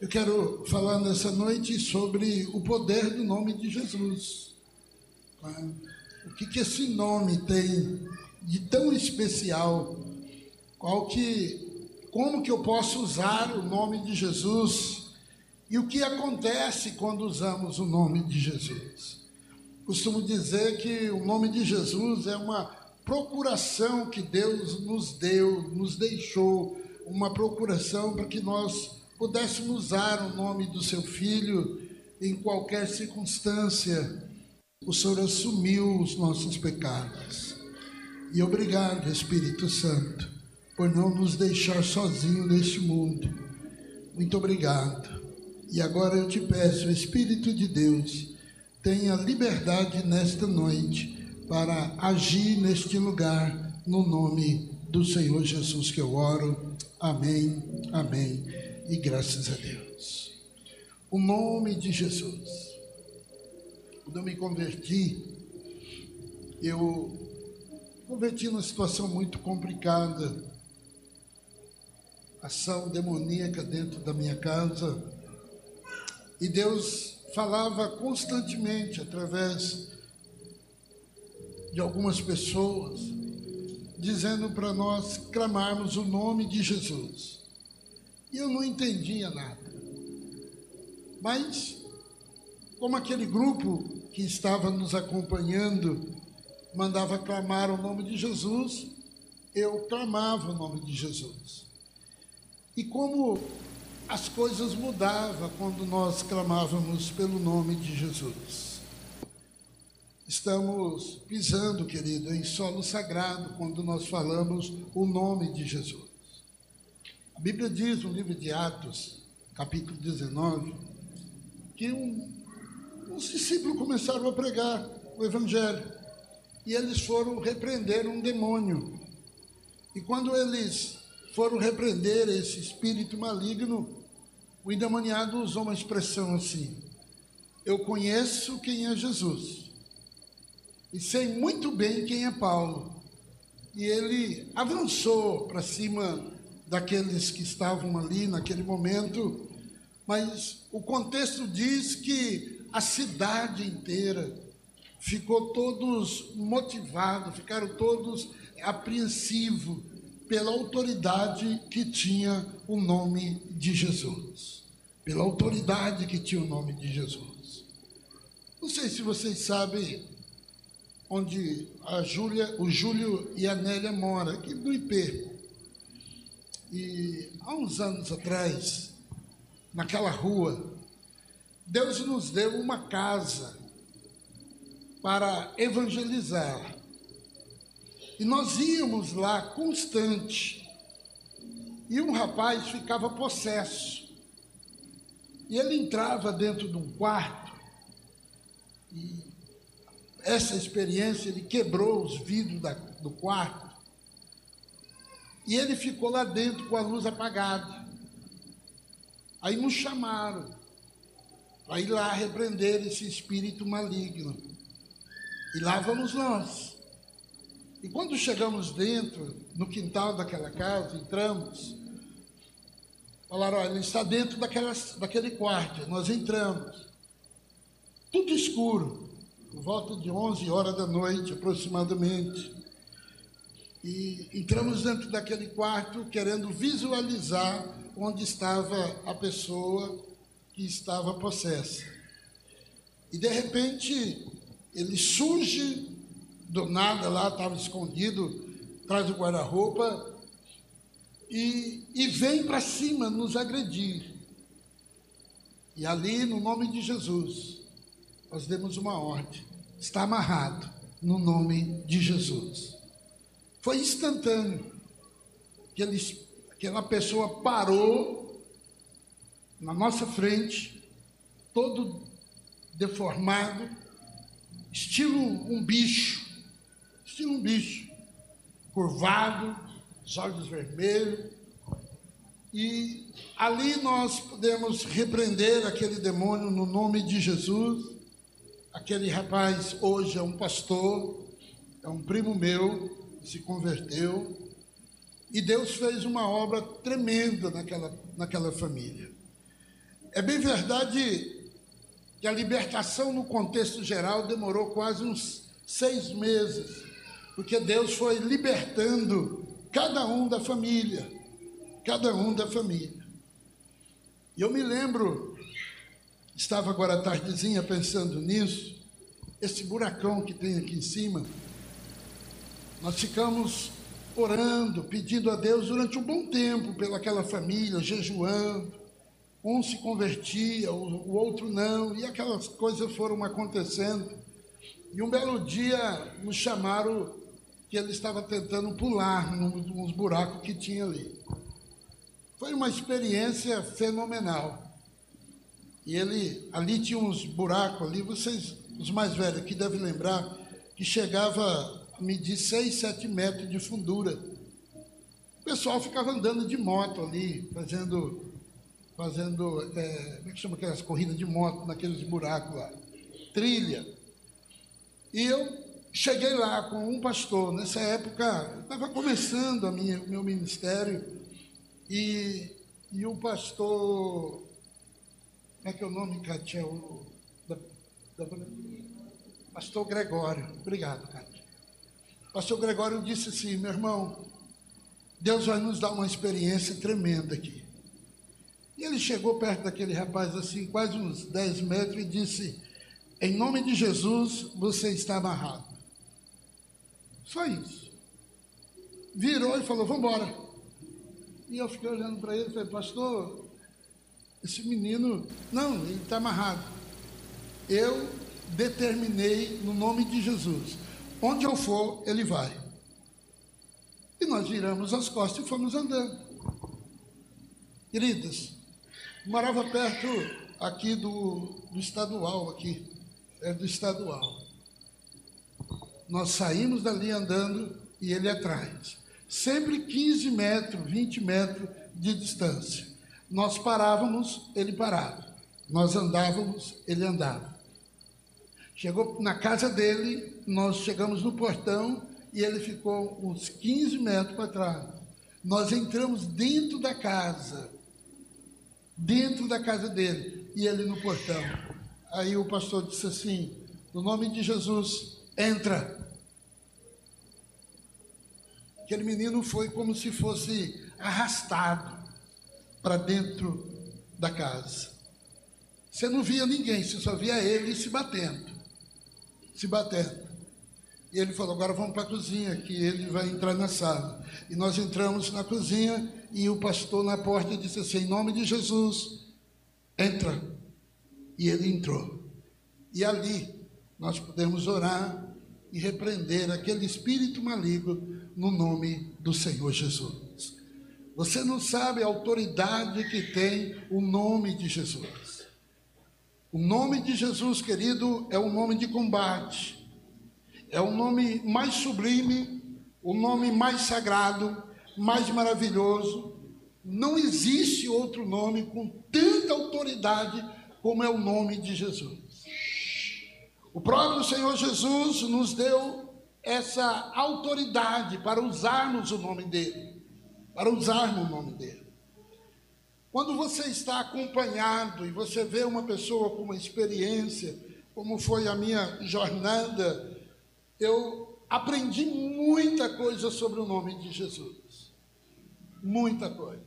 Eu quero falar nessa noite sobre o poder do nome de Jesus. O que, que esse nome tem de tão especial? Qual que, como que eu posso usar o nome de Jesus? E o que acontece quando usamos o nome de Jesus? Costumo dizer que o nome de Jesus é uma procuração que Deus nos deu, nos deixou, uma procuração para que nós pudéssemos usar o nome do seu filho em qualquer circunstância. O Senhor assumiu os nossos pecados. E obrigado, Espírito Santo, por não nos deixar sozinhos neste mundo. Muito obrigado. E agora eu te peço, Espírito de Deus, tenha liberdade nesta noite para agir neste lugar, no nome do Senhor Jesus que eu oro. Amém, amém e graças a Deus. O nome de Jesus. Quando eu me converti, eu converti numa situação muito complicada. Ação demoníaca dentro da minha casa. E Deus falava constantemente através de algumas pessoas, dizendo para nós clamarmos o nome de Jesus. E eu não entendia nada. Mas, como aquele grupo que estava nos acompanhando mandava clamar o nome de Jesus, eu clamava o nome de Jesus. E como as coisas mudavam quando nós clamávamos pelo nome de Jesus. Estamos pisando, querido, em solo sagrado quando nós falamos o nome de Jesus. A Bíblia diz no livro de Atos, capítulo 19, que um, uns discípulos começaram a pregar o Evangelho e eles foram repreender um demônio. E quando eles foram repreender esse espírito maligno, o endemoniado usou uma expressão assim: Eu conheço quem é Jesus e sei muito bem quem é Paulo. E ele avançou para cima daqueles que estavam ali naquele momento, mas o contexto diz que a cidade inteira ficou todos motivados, ficaram todos apreensivos pela autoridade que tinha o nome de Jesus. Pela autoridade que tinha o nome de Jesus. Não sei se vocês sabem onde a Júlia, o Júlio e a Nélia moram, aqui do IP. E há uns anos atrás, naquela rua, Deus nos deu uma casa para evangelizar. E nós íamos lá constante. E um rapaz ficava possesso. E ele entrava dentro de um quarto. E essa experiência, ele quebrou os vidros da, do quarto e ele ficou lá dentro com a luz apagada. Aí nos chamaram para ir lá repreender esse espírito maligno. E lá vamos nós. E quando chegamos dentro, no quintal daquela casa, entramos, falaram: olha, ele está dentro daquela, daquele quarto. Nós entramos, tudo escuro, por volta de 11 horas da noite aproximadamente. E entramos dentro daquele quarto querendo visualizar onde estava a pessoa que estava possessa. E de repente ele surge do nada lá, estava escondido atrás do guarda-roupa e, e vem para cima nos agredir. E ali, no nome de Jesus, nós demos uma ordem: está amarrado no nome de Jesus. Foi instantâneo. Aquele, aquela pessoa parou na nossa frente, todo deformado, estilo um bicho, estilo um bicho, curvado, os olhos vermelhos. E ali nós podemos repreender aquele demônio no nome de Jesus. Aquele rapaz hoje é um pastor, é um primo meu, se converteu e Deus fez uma obra tremenda naquela, naquela família. É bem verdade que a libertação no contexto geral demorou quase uns seis meses, porque Deus foi libertando cada um da família, cada um da família. E eu me lembro, estava agora à tardezinha pensando nisso, esse buracão que tem aqui em cima, nós ficamos orando, pedindo a Deus durante um bom tempo pelaquela família, jejuando. Um se convertia, o, outro não, e aquelas coisas foram acontecendo. E um belo dia nos chamaram que ele estava tentando pular nos buracos que tinha ali. Foi uma experiência fenomenal. E ele, ali tinha uns buracos ali, vocês, os mais velhos aqui devem lembrar, que chegava medir 6, 7 metros de fundura. O pessoal ficava andando de moto ali, fazendo, fazendo é, como é que chama aquelas corridas de moto naqueles buracos lá? Trilha. E eu cheguei lá com um pastor. Nessa época, estava começando a minha, o meu ministério, e, e o pastor. Como é que é o nome, Cátia? O, da, da, pastor Gregório. Obrigado, Cátia. Pastor Gregório disse assim: meu irmão, Deus vai nos dar uma experiência tremenda aqui. E ele chegou perto daquele rapaz, assim, quase uns 10 metros, e disse: Em nome de Jesus, você está amarrado. Só isso. Virou e falou: Vamos embora. E eu fiquei olhando para ele e falei: Pastor, esse menino, não, ele está amarrado. Eu determinei no nome de Jesus Onde eu for, ele vai. E nós viramos as costas e fomos andando. Queridas, morava perto aqui do, do estadual, aqui, é do estadual. Nós saímos dali andando e ele atrás. Sempre 15 metros, 20 metros de distância. Nós parávamos, ele parava. Nós andávamos, ele andava. Chegou na casa dele, nós chegamos no portão e ele ficou uns 15 metros para trás. Nós entramos dentro da casa, dentro da casa dele, e ele no portão. Aí o pastor disse assim: no nome de Jesus, entra. Aquele menino foi como se fosse arrastado para dentro da casa. Você não via ninguém, você só via ele se batendo se batendo. E ele falou: agora vamos para a cozinha, que ele vai entrar na sala. E nós entramos na cozinha e o pastor na porta disse assim: em nome de Jesus, entra. E ele entrou. E ali nós podemos orar e repreender aquele espírito maligno no nome do Senhor Jesus. Você não sabe a autoridade que tem o nome de Jesus. O nome de Jesus, querido, é um nome de combate. É o nome mais sublime, o nome mais sagrado, mais maravilhoso. Não existe outro nome com tanta autoridade como é o nome de Jesus. O próprio Senhor Jesus nos deu essa autoridade para usarmos o nome dele, para usarmos o nome dele. Quando você está acompanhado e você vê uma pessoa com uma experiência, como foi a minha jornada, eu aprendi muita coisa sobre o nome de Jesus. Muita coisa.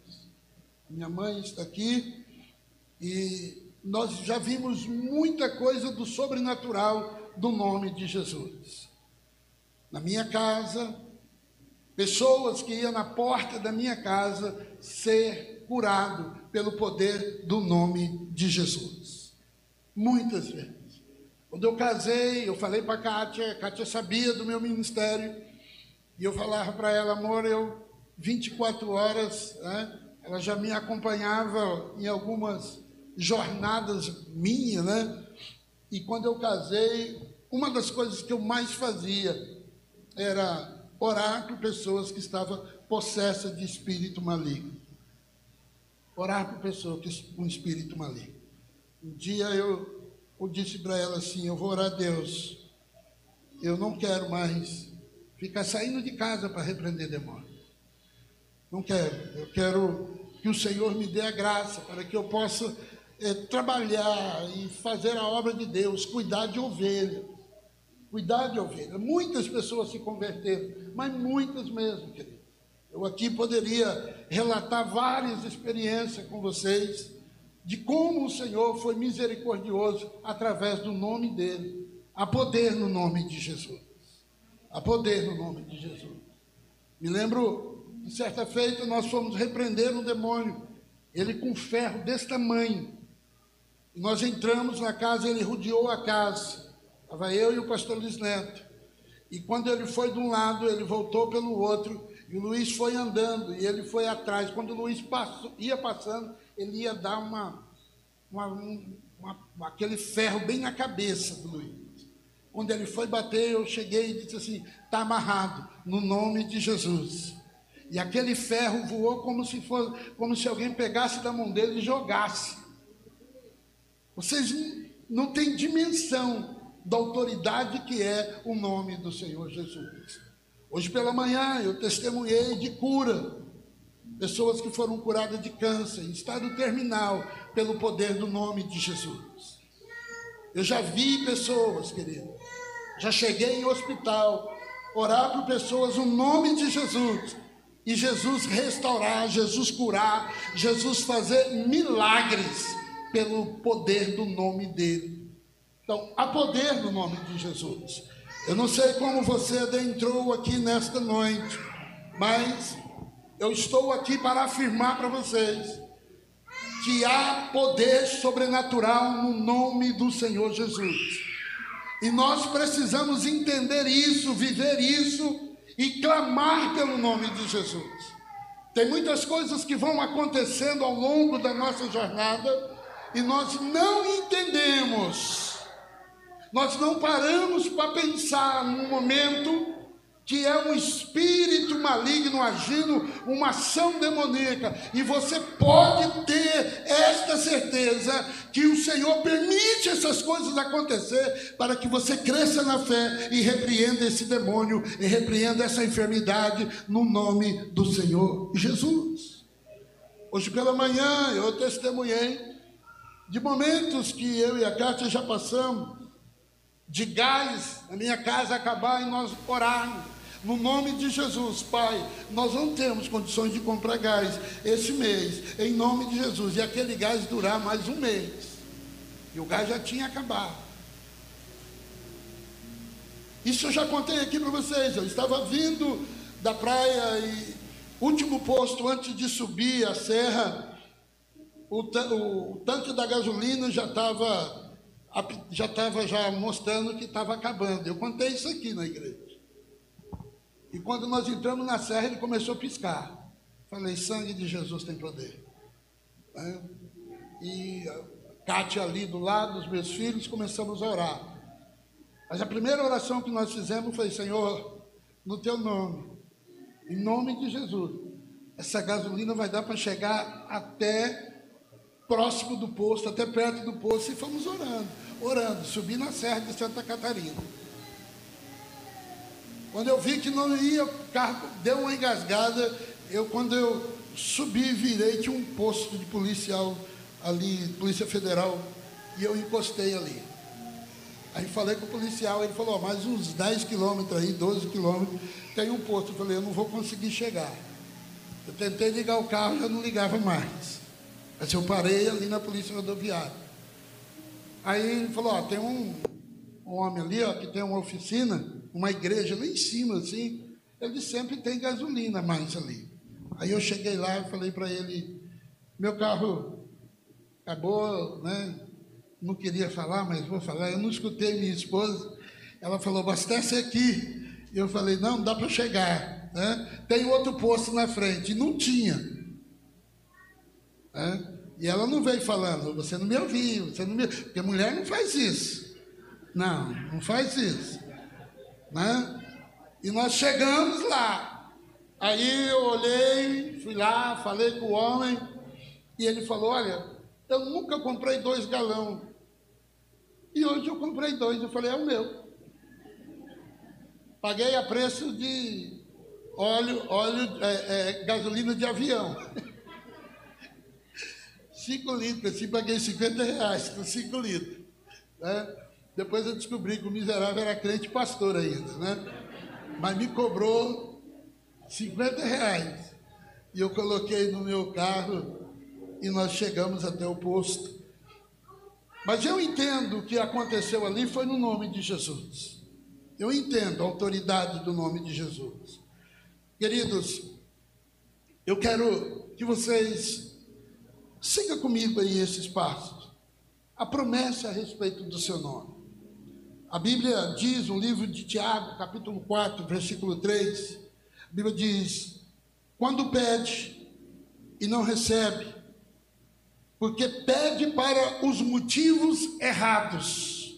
Minha mãe está aqui e nós já vimos muita coisa do sobrenatural do nome de Jesus. Na minha casa, pessoas que iam na porta da minha casa ser curado pelo poder do nome de Jesus. Muitas vezes. Quando eu casei, eu falei para a Kátia, Kátia sabia do meu ministério, e eu falava para ela, amor, eu 24 horas, né, ela já me acompanhava em algumas jornadas minhas, né? E quando eu casei, uma das coisas que eu mais fazia era orar por pessoas que estavam possessas de espírito maligno orar por pessoa com espírito maligno. Um dia eu, eu disse para ela assim: Eu vou orar a Deus. Eu não quero mais ficar saindo de casa para repreender demônio. Não quero. Eu quero que o Senhor me dê a graça para que eu possa é, trabalhar e fazer a obra de Deus, cuidar de ovelha. Cuidar de ovelha. Muitas pessoas se converteram, mas muitas mesmo, querido. Eu aqui poderia relatar várias experiências com vocês de como o Senhor foi misericordioso através do nome dele. Há poder no nome de Jesus. Há poder no nome de Jesus. Me lembro de certa feita nós fomos repreender um demônio, ele com ferro desse tamanho. E nós entramos na casa, ele rodeou a casa. Estava eu e o pastor Luiz Neto. E quando ele foi de um lado, ele voltou pelo outro, e o Luiz foi andando, e ele foi atrás. Quando o Luiz passou, ia passando, ele ia dar uma, uma, uma, aquele ferro bem na cabeça do Luiz. Quando ele foi bater, eu cheguei e disse assim: está amarrado, no nome de Jesus. E aquele ferro voou como se, fosse, como se alguém pegasse da mão dele e jogasse. Vocês não têm dimensão da autoridade que é o nome do Senhor Jesus. Hoje pela manhã eu testemunhei de cura. Pessoas que foram curadas de câncer, em estado terminal, pelo poder do nome de Jesus. Eu já vi pessoas, querido, já cheguei em hospital, orar por pessoas no nome de Jesus, e Jesus restaurar, Jesus curar, Jesus fazer milagres pelo poder do nome dele. Então, há poder no nome de Jesus. Eu não sei como você adentrou aqui nesta noite, mas eu estou aqui para afirmar para vocês que há poder sobrenatural no nome do Senhor Jesus. E nós precisamos entender isso, viver isso e clamar pelo nome de Jesus. Tem muitas coisas que vão acontecendo ao longo da nossa jornada e nós não entendemos, nós não paramos para pensar num momento que é um espírito maligno agindo, uma ação demoníaca, e você pode ter esta certeza que o Senhor permite essas coisas acontecer para que você cresça na fé e repreenda esse demônio e repreenda essa enfermidade no nome do Senhor Jesus. Hoje pela manhã eu testemunhei de momentos que eu e a Cátia já passamos, de gás na minha casa acabar e nós orarmos. No nome de Jesus, Pai, nós não temos condições de comprar gás esse mês, em nome de Jesus, e aquele gás durar mais um mês. E o gás já tinha acabado. Isso eu já contei aqui para vocês. Eu estava vindo da praia e último posto antes de subir a serra, o, o, tanque da gasolina já estava já estava já mostrando que estava acabando. Eu contei isso aqui na igreja. E quando nós entramos na serra, ele começou a piscar. Falei, sangue de Jesus tem poder. É? E a Kátia ali do lado, os meus filhos, começamos a orar. Mas a primeira oração que nós fizemos foi, Senhor, no teu nome, em nome de Jesus, essa gasolina vai dar para chegar até próximo do posto, até perto do posto, e fomos orando, orando, subi na Serra de Santa Catarina. Quando eu vi que não ia, o carro deu uma engasgada, eu quando eu subi e virei, tinha um posto de policial ali, Polícia Federal, e eu encostei ali. Aí falei com o policial, ele falou, oh, mais uns 10 quilômetros aí, 12 quilômetros, tem um posto. Eu falei, eu não vou conseguir chegar. Eu tentei ligar o carro, já não ligava mais. Mas eu parei ali na polícia rodoviária. Aí ele falou, ó, tem um, homem ali, ó, que tem uma oficina, uma igreja lá em cima, assim. Ele sempre tem gasolina mais ali. Aí eu cheguei lá e falei para ele, meu carro acabou, né? Não queria falar, mas vou falar. Eu não escutei minha esposa. Ela falou, abastece aqui. Eu falei, não, dá para chegar. Né? Tem outro posto na frente. E não tinha. Né? E ela não veio falando, você não me ouviu, você não me... porque mulher não faz isso. Não, não faz isso. Né? E nós chegamos lá. Aí eu olhei, fui lá, falei com o homem, e ele falou, olha, eu nunca comprei dois galão. E hoje eu comprei dois, eu falei, é o meu. Paguei a preço de óleo, óleo, é, é, gasolina de avião. 5 litros, assim paguei 50 reais com 5 litros. Né? Depois eu descobri que o miserável era crente pastor ainda, né? Mas me cobrou 50 reais. E eu coloquei no meu carro e nós chegamos até o posto. Mas eu entendo que aconteceu ali foi no nome de Jesus. Eu entendo a autoridade do nome de Jesus. Queridos, eu quero que vocês sigam comigo aí esses passos. A promessa a respeito do seu nome. A Bíblia diz, no livro de Tiago, capítulo 4, versículo 3, a Bíblia diz: quando pede e não recebe, porque pede para os motivos errados,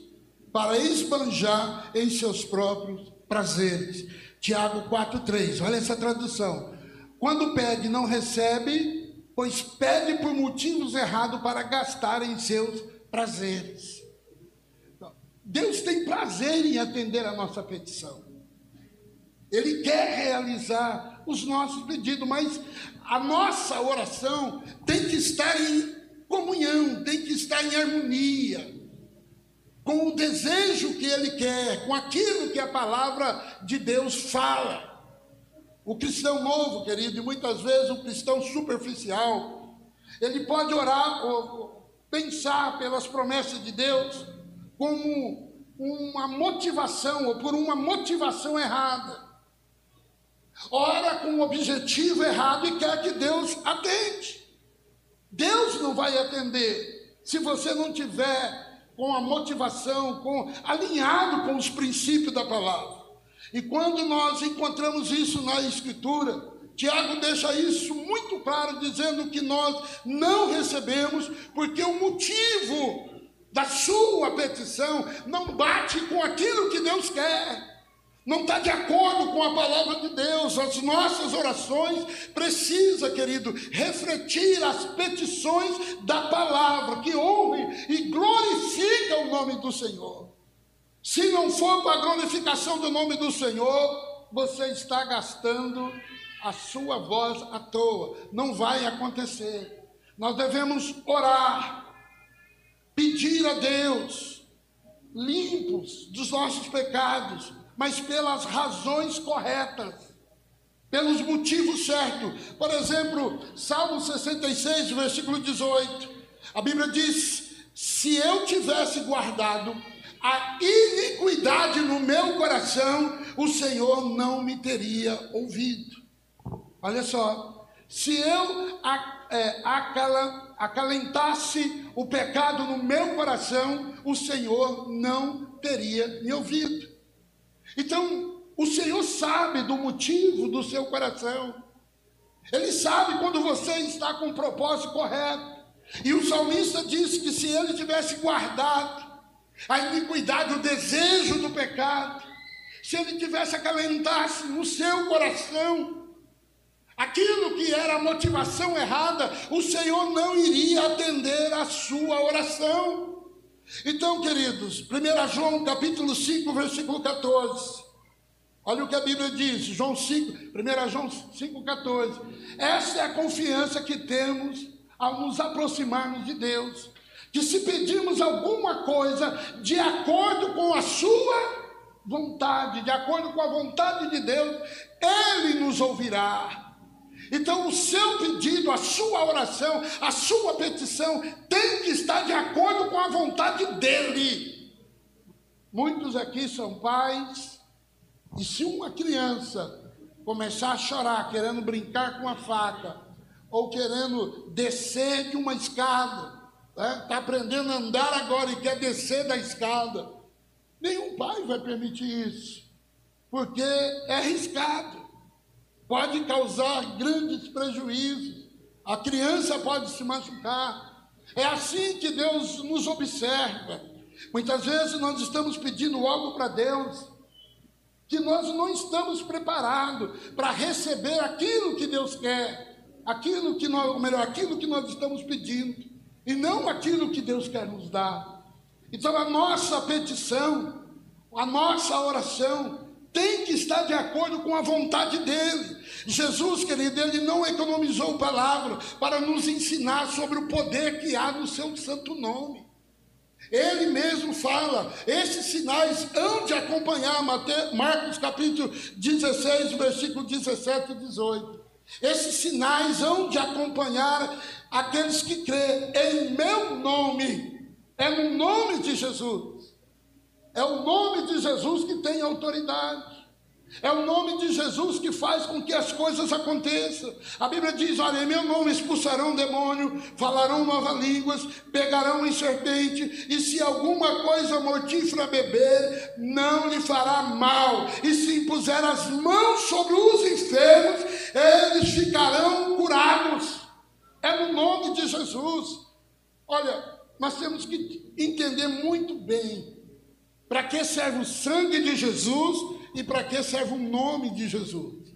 para esbanjar em seus próprios prazeres. Tiago 4,3, olha essa tradução. Quando pede, não recebe, pois pede por motivos errados para gastar em seus prazeres. Deus tem prazer em atender a nossa petição. Ele quer realizar os nossos pedidos, mas a nossa oração tem que estar em comunhão, tem que estar em harmonia com o desejo que ele quer, com aquilo que a palavra de Deus fala. O cristão novo, querido, e muitas vezes o cristão superficial, ele pode orar ou pensar pelas promessas de Deus como uma motivação ou por uma motivação errada. Ora com o objetivo errado e quer que Deus atende. Deus não vai atender se você não tiver com a motivação, com alinhado com os princípios da palavra. E quando nós encontramos isso na escritura, Tiago deixa isso muito claro, dizendo que nós não recebemos porque o motivo da sua petição não bate com aquilo que Deus quer não está de acordo com a palavra de Deus. As nossas orações precisam, querido, refletir as petições da palavra, que ouve e glorifica o nome do Senhor. Se não for para a glorificação do nome do Senhor, você está gastando a sua voz à toa. Não vai acontecer. Nós devemos orar, pedir a Deus, limpos dos nossos pecados, mas pelas razões corretas, pelos motivos certos. Por exemplo, Salmo 66, versículo 18. A Bíblia diz: Se eu tivesse guardado a iniquidade no meu coração, o Senhor não me teria ouvido. Olha só, se eu é, acalentasse o pecado no meu coração, o Senhor não teria me ouvido. Então, o Senhor sabe do motivo do seu coração. Ele sabe quando você está com o propósito correto. E o salmista disse que se ele tivesse guardado a iniquidade, o desejo do pecado, se ele tivesse acalentasse no seu coração aquilo que era a motivação errada, o Senhor não iria atender a sua oração. Então, queridos, 1 João capítulo 5, versículo 14. Olha o que a Bíblia diz, João 5, 1 João 5,14. Essa é a confiança que temos ao nos aproximarmos de Deus. Que se pedirmos alguma coisa de acordo com a sua vontade, de acordo com a vontade de Deus, Ele nos ouvirá. Então, o seu pedido, a sua oração, a sua petição tem que estar de acordo com a vontade dele. Muitos aqui são pais, e se uma criança começar a chorar, querendo brincar com a faca, ou querendo descer de uma escada, está? Tá aprendendo a andar agora e quer descer da escada, nenhum pai vai permitir isso, porque é arriscado pode causar grandes prejuízos, a criança pode se machucar. É assim que Deus nos observa. Muitas vezes nós estamos pedindo algo para Deus que nós não estamos preparados para receber aquilo que Deus quer, aquilo que nós, ou melhor, aquilo que nós estamos pedindo, e não aquilo que Deus quer nos dar. Então a nossa petição, a nossa oração tem que estar de acordo com a vontade dele. Jesus, querido, ele não economizou palavra para nos ensinar sobre o poder que há no seu santo nome. Ele mesmo fala, esses sinais hão de acompanhar Marcos capítulo 16, versículo 17 e 18. Esses sinais hão de acompanhar aqueles que crêem em meu nome. É no nome de Jesus. É o nome de Jesus que tem autoridade. É o nome de Jesus que faz com que as coisas aconteçam. A Bíblia diz: Olha, em meu nome expulsarão demônio, falarão novas línguas, pegarão em serpente, e se alguma coisa mortífera beber, não lhe fará mal. E se impuser as mãos sobre os enfermos, eles ficarão curados. É no nome de Jesus. Olha, nós temos que entender muito bem para que serve o sangue de Jesus e para que serve o nome de Jesus.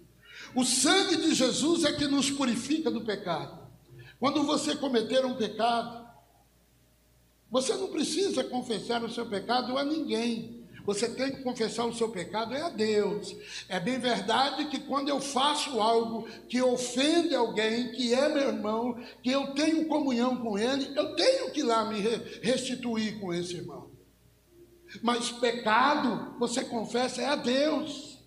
O sangue de Jesus é que nos purifica do pecado. Quando você cometer um pecado, você não precisa confessar o seu pecado a ninguém. Você tem que confessar o seu pecado é a Deus. É bem verdade que quando eu faço algo que ofende alguém, que é meu irmão, que eu tenho comunhão com ele, eu tenho que ir lá me restituir com esse irmão. Mas pecado, você confessa, é a Deus.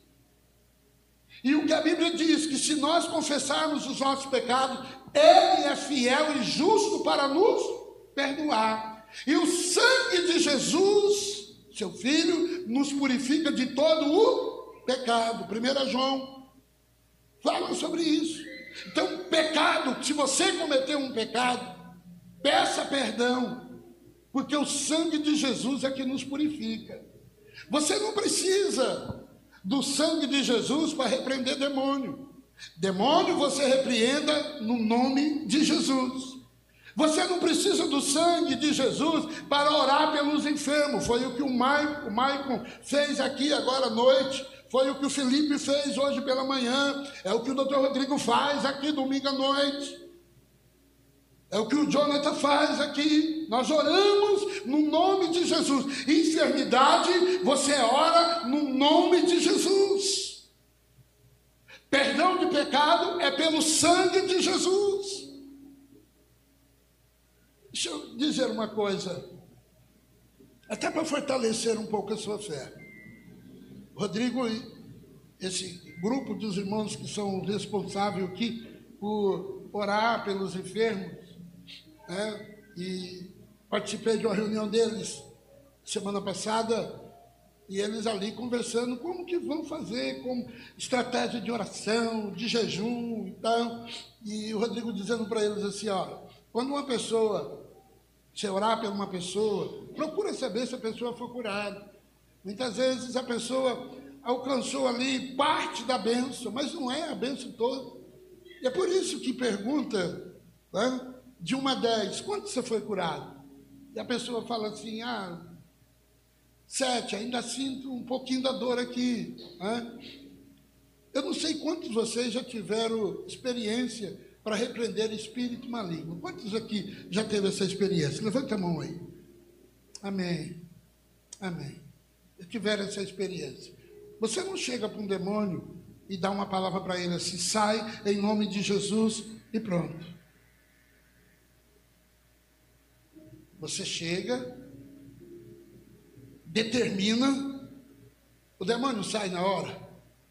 E o que a Bíblia diz, que se nós confessarmos os nossos pecados, Ele é fiel e justo para nos perdoar. E o sangue de Jesus, seu Filho, nos purifica de todo o pecado. 1 João fala sobre isso. Então, pecado, se você cometeu um pecado, peça perdão, porque o sangue de Jesus é que nos purifica. Você não precisa do sangue de Jesus para repreender demônio. Demônio você repreenda no nome de Jesus. Você não precisa do sangue de Jesus para orar pelos enfermos. Foi o que o Maicon, fez aqui agora à noite. Foi o que o Felipe fez hoje pela manhã. É o que o doutor Rodrigo faz aqui domingo à noite. É o que o Jonathan faz aqui. Nós oramos no nome de Jesus. Enfermidade, você ora no nome de Jesus. Perdão de pecado é pelo sangue de Jesus. Deixa eu dizer uma coisa, até para fortalecer um pouco a sua fé. Rodrigo, esse grupo dos irmãos que são responsáveis aqui por orar pelos enfermos, né? e participei de uma reunião deles semana passada, e eles ali conversando como que vão fazer, com estratégia de oração, de jejum e tal. E o Rodrigo dizendo para eles assim, ó, quando uma pessoa, você orar por uma pessoa, procura saber se a pessoa foi curada. Muitas vezes a pessoa alcançou ali parte da benção, mas não é a benção toda. E é por isso que pergunta, né? de 1 a 10, quanto você foi curado? E a pessoa fala assim, ah, sete, ainda sinto um pouquinho da dor aqui. Né? Eu não sei quantos de vocês já tiveram experiência para repreender espírito maligno. Quantos aqui já teve essa experiência? Levanta a mão aí. Amém. Amém. Tiveram essa experiência. Você não chega para um demônio e dá uma palavra para ele assim, sai em nome de Jesus e pronto. Você chega, determina, o demônio sai na hora.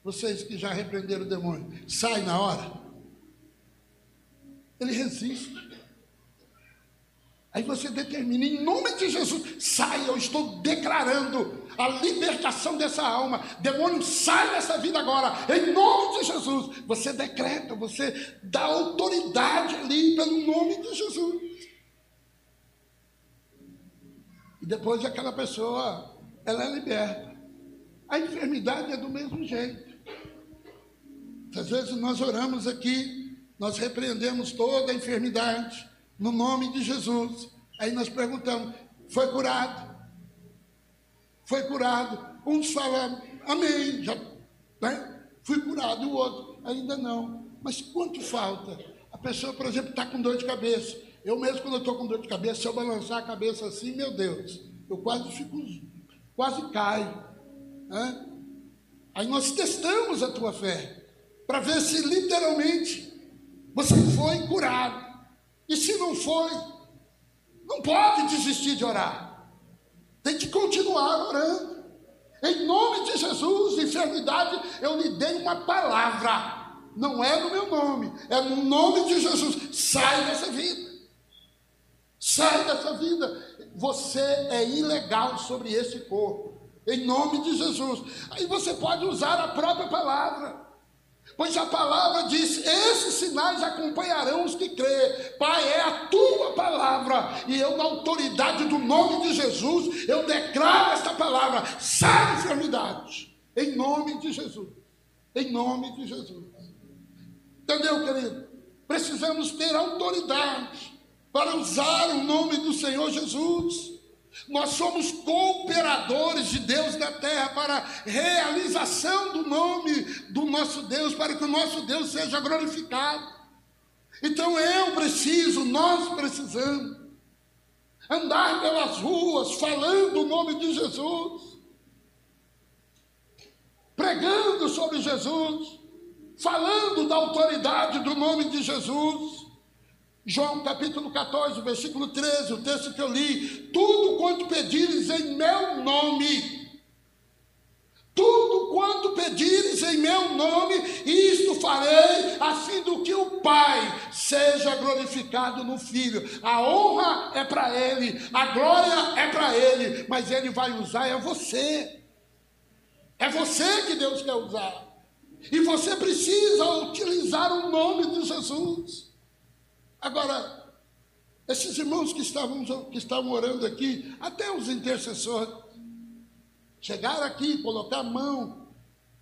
Vocês que já repreenderam o demônio, sai na hora. Ele resiste. Aí você determina, em nome de Jesus, sai, eu estou declarando a libertação dessa alma. Demônio, sai dessa vida agora, em nome de Jesus. Você decreta, você dá autoridade ali pelo nome de Jesus. E depois aquela pessoa, ela é liberta. A enfermidade é do mesmo jeito. Às vezes nós oramos aqui, nós repreendemos toda a enfermidade no nome de Jesus. Aí nós perguntamos: foi curado? Foi curado? Uns falam, amém, já né? fui curado, o outro, ainda não. Mas quanto falta? A pessoa, por exemplo, está com dor de cabeça. Eu mesmo, quando estou com dor de cabeça, se eu balançar a cabeça assim, meu Deus, eu quase fico, quase caio. Né? Aí nós testamos a tua fé para ver se literalmente você foi curado. E se não foi, não pode desistir de orar. Tem que continuar orando. Em nome de Jesus, enfermidade, eu lhe dei uma palavra. Não é no meu nome, é no nome de Jesus. Sai dessa vida. Sai dessa vida. Você é ilegal sobre esse corpo. Em nome de Jesus. Aí você pode usar a própria palavra. Pois a palavra diz: esses sinais acompanharão os que crê. Pai, é a tua palavra. E eu, na autoridade do nome de Jesus, eu declaro esta palavra: sai enfermidade. Em nome de Jesus. Em nome de Jesus. Entendeu, querido? Precisamos ter autoridade para usar o nome do Senhor Jesus. Nós somos cooperadores de Deus na terra para realização do nome do nosso Deus, para que o nosso Deus seja glorificado. Então eu preciso, nós precisamos andar pelas ruas falando o nome de Jesus, pregando sobre Jesus, falando da autoridade do nome de Jesus. João capítulo 14, versículo 13, o texto que eu li: Tudo quanto pedires em meu nome, tudo quanto pedires em meu nome, isto farei, a fim do que o Pai seja glorificado no Filho. A honra é para Ele, a glória é para Ele, mas Ele vai usar é você. É você que Deus quer usar. E você precisa utilizar o nome de Jesus. Agora, esses irmãos que estavam, que estavam orando aqui, até os intercessores, chegaram aqui, colocar a mão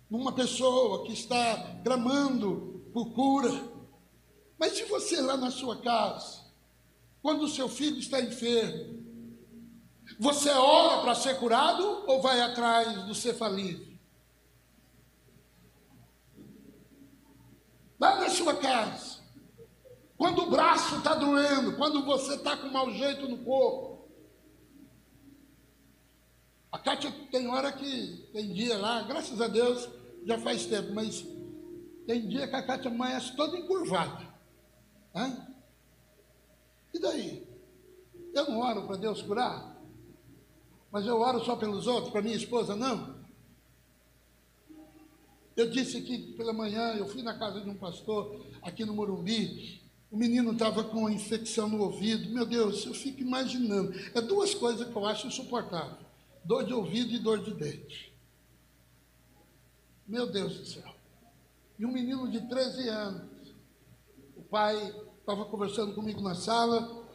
numa pessoa que está clamando por cura. Mas se você lá na sua casa, quando o seu filho está enfermo, você ora para ser curado ou vai atrás do cefalívio? Lá na sua casa, quando o braço está doendo, quando você está com mau jeito no corpo. A Kátia tem hora que, tem dia lá, graças a Deus, já faz tempo, mas tem dia que a Kátia amanhece toda encurvada. Hã? E daí? Eu não oro para Deus curar? Mas eu oro só pelos outros, para minha esposa não? Eu disse aqui pela manhã, eu fui na casa de um pastor aqui no Morumbi, o menino estava com infecção no ouvido. Meu Deus, eu fico imaginando. É duas coisas que eu acho insuportável: dor de ouvido e dor de dente. Meu Deus do céu. E um menino de 13 anos. O pai estava conversando comigo na sala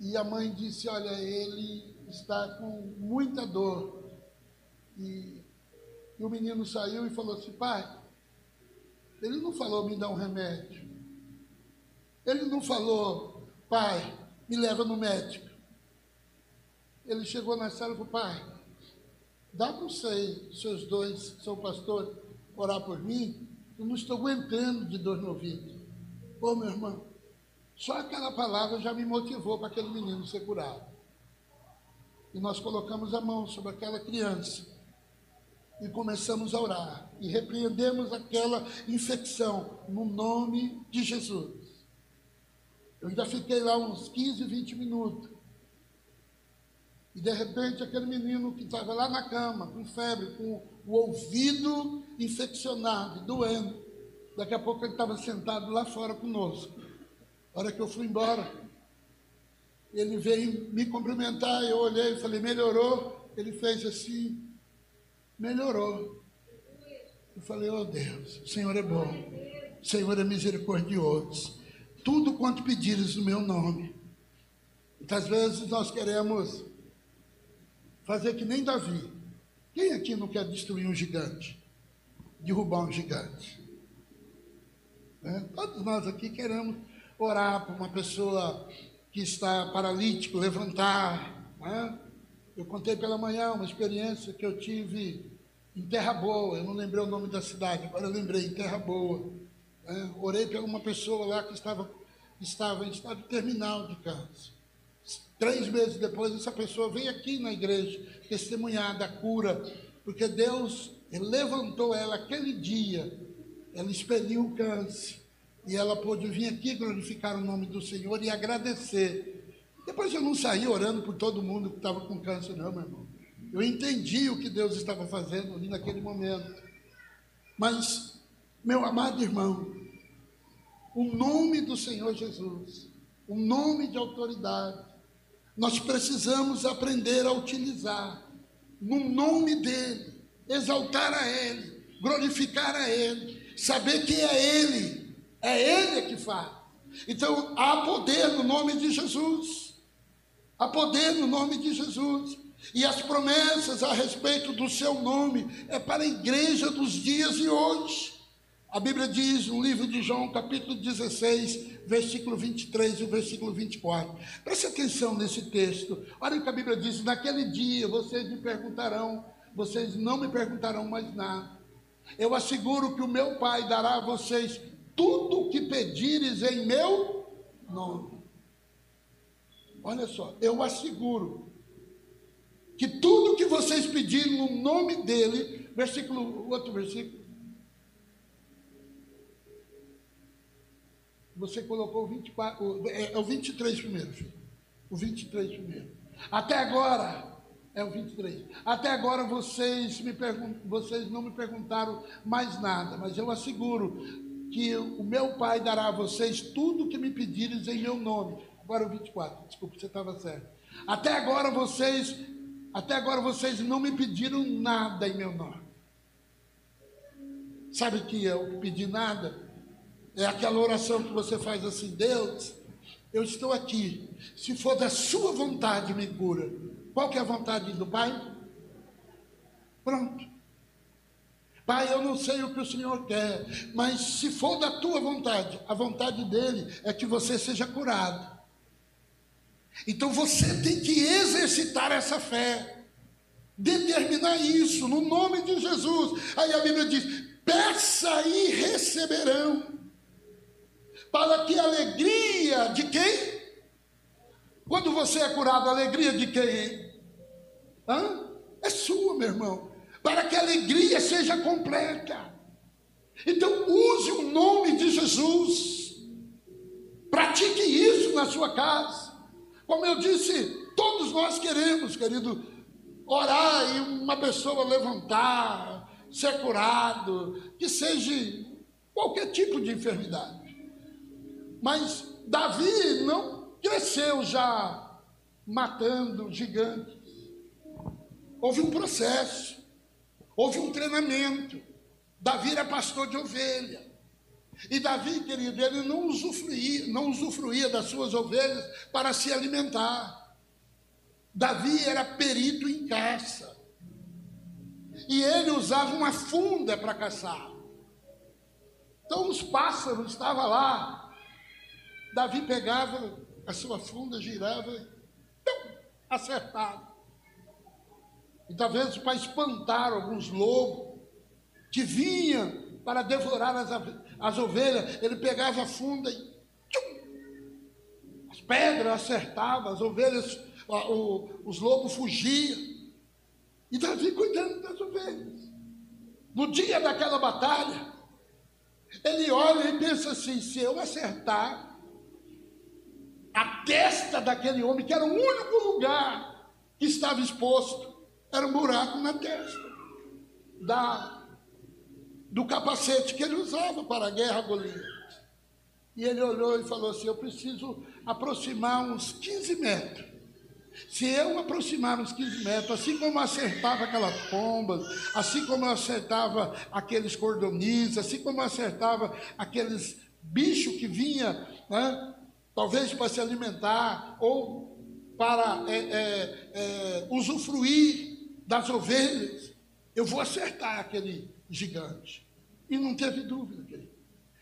e a mãe disse: Olha, ele está com muita dor. E, e o menino saiu e falou assim: Pai, ele não falou me dar um remédio. Ele não falou, pai, me leva no médico. Ele chegou na sala e falou, pai, dá para vocês, seus dois, seu pastor, orar por mim? Eu não estou aguentando de dor no ouvido. Ô meu irmão, só aquela palavra já me motivou para aquele menino ser curado. E nós colocamos a mão sobre aquela criança e começamos a orar. E repreendemos aquela infecção no nome de Jesus. Eu ainda fiquei lá uns 15, 20 minutos. E de repente aquele menino que estava lá na cama, com febre, com o ouvido infeccionado, doendo. Daqui a pouco ele estava sentado lá fora conosco. A hora que eu fui embora, ele veio me cumprimentar, eu olhei e falei, melhorou? Ele fez assim, melhorou. Eu falei, oh Deus, o Senhor é bom, o Senhor é misericordioso tudo quanto pedires no meu nome. Muitas vezes nós queremos fazer que nem Davi. Quem aqui não quer destruir um gigante? Derrubar um gigante? Né? Todos nós aqui queremos orar por uma pessoa que está paralítico, levantar. Né? Eu contei pela manhã uma experiência que eu tive em Terra Boa, eu não lembrei o nome da cidade, agora eu lembrei, em Terra Boa. É, orei por uma pessoa lá que estava, estava em estado terminal de câncer. Três meses depois, essa pessoa veio aqui na igreja testemunhar da cura, porque Deus levantou ela aquele dia, ela expeliu o câncer. E ela pôde vir aqui glorificar o nome do Senhor e agradecer. Depois eu não saí orando por todo mundo que estava com câncer, não, meu irmão. Eu entendi o que Deus estava fazendo ali naquele momento. Mas, meu amado irmão, o nome do Senhor Jesus, o nome de autoridade, nós precisamos aprender a utilizar no nome dEle, exaltar a Ele, glorificar a Ele, saber que é Ele, é Ele que faz. Então, há poder no nome de Jesus, há poder no nome de Jesus. E as promessas a respeito do seu nome é para a igreja dos dias de hoje. A Bíblia diz no livro de João, capítulo 16, versículo 23 e o versículo 24. Preste atenção nesse texto. Olha o que a Bíblia diz: Naquele dia vocês me perguntarão, vocês não me perguntarão mais nada. Eu asseguro que o meu Pai dará a vocês tudo o que pedires em meu nome. Olha só, eu asseguro que tudo que vocês pedirem no nome dele, versículo, outro versículo. Você colocou o 24, é, é o 23 primeiro, filho. O 23 primeiro. Até agora, é o 23. Até agora vocês, me vocês não me perguntaram mais nada, mas eu asseguro que o meu Pai dará a vocês tudo que me pedires em meu nome. Agora o 24, desculpa, você estava certo. Até agora vocês até agora vocês não me pediram nada em meu nome. Sabe que eu pedi nada? É aquela oração que você faz assim: Deus, eu estou aqui. Se for da Sua vontade, me cura. Qual que é a vontade do Pai? Pronto. Pai, eu não sei o que o Senhor quer, mas se for da tua vontade, a vontade dele é que você seja curado. Então você tem que exercitar essa fé, determinar isso no nome de Jesus. Aí a Bíblia diz: peça e receberão, para que a alegria de quem? Quando você é curado, a alegria de quem? Hã? É sua, meu irmão. Para que a alegria seja completa. Então, use o nome de Jesus. Pratique isso na sua casa. Como eu disse, todos nós queremos, querido, orar e uma pessoa levantar, ser curado, que seja qualquer tipo de enfermidade. Mas Davi não cresceu já matando gigantes. Houve um processo, houve um treinamento. Davi era pastor de ovelha. E Davi, querido, ele não usufruía, não usufruía das suas ovelhas para se alimentar. Davi era perito em caça. E ele usava uma funda para caçar. Então os pássaros estavam lá. Davi pegava a sua funda, girava, tum, acertava. E talvez para espantar alguns lobos que vinham para devorar as, as ovelhas, ele pegava a funda e tchum, as pedras acertavam, as ovelhas, o, os lobos fugiam. E Davi cuidando das ovelhas. No dia daquela batalha, ele olha e pensa assim: se eu acertar a testa daquele homem, que era o único lugar que estava exposto, era um buraco na testa da do capacete que ele usava para a guerra Golias. E ele olhou e falou assim: Eu preciso aproximar uns 15 metros. Se eu aproximar uns 15 metros, assim como eu acertava aquelas pombas, assim como eu acertava aqueles cordonis, assim como eu acertava aqueles bichos que vinha, né, talvez para se alimentar ou para é, é, é, usufruir das ovelhas, eu vou acertar aquele gigante. E não teve dúvida.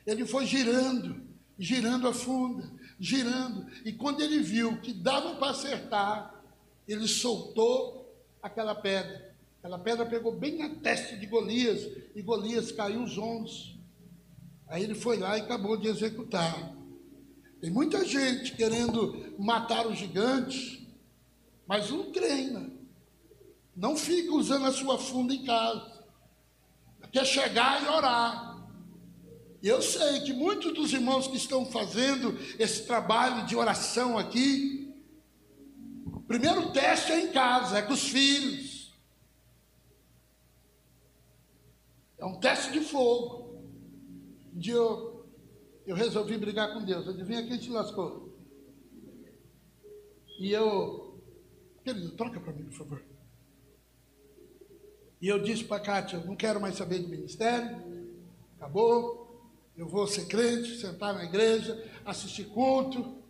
Ele foi girando, girando a funda, girando. E quando ele viu que dava para acertar, ele soltou aquela pedra. Aquela pedra pegou bem na testa de Golias, e Golias caiu os ombros. Aí ele foi lá e acabou de executar. Tem muita gente querendo matar os gigantes, mas não treina. Não fica usando a sua funda em casa. que é chegar e orar. E eu sei que muitos dos irmãos que estão fazendo esse trabalho de oração aqui, o primeiro teste é em casa, é com os filhos. É um teste de fogo. Um dia eu, eu resolvi brigar com Deus. Adivinha quem te lascou? E eu, querido, troca para mim, por favor. E eu disse para a Kátia, não quero mais saber de ministério, acabou. Eu vou ser crente, sentar na igreja, assistir culto,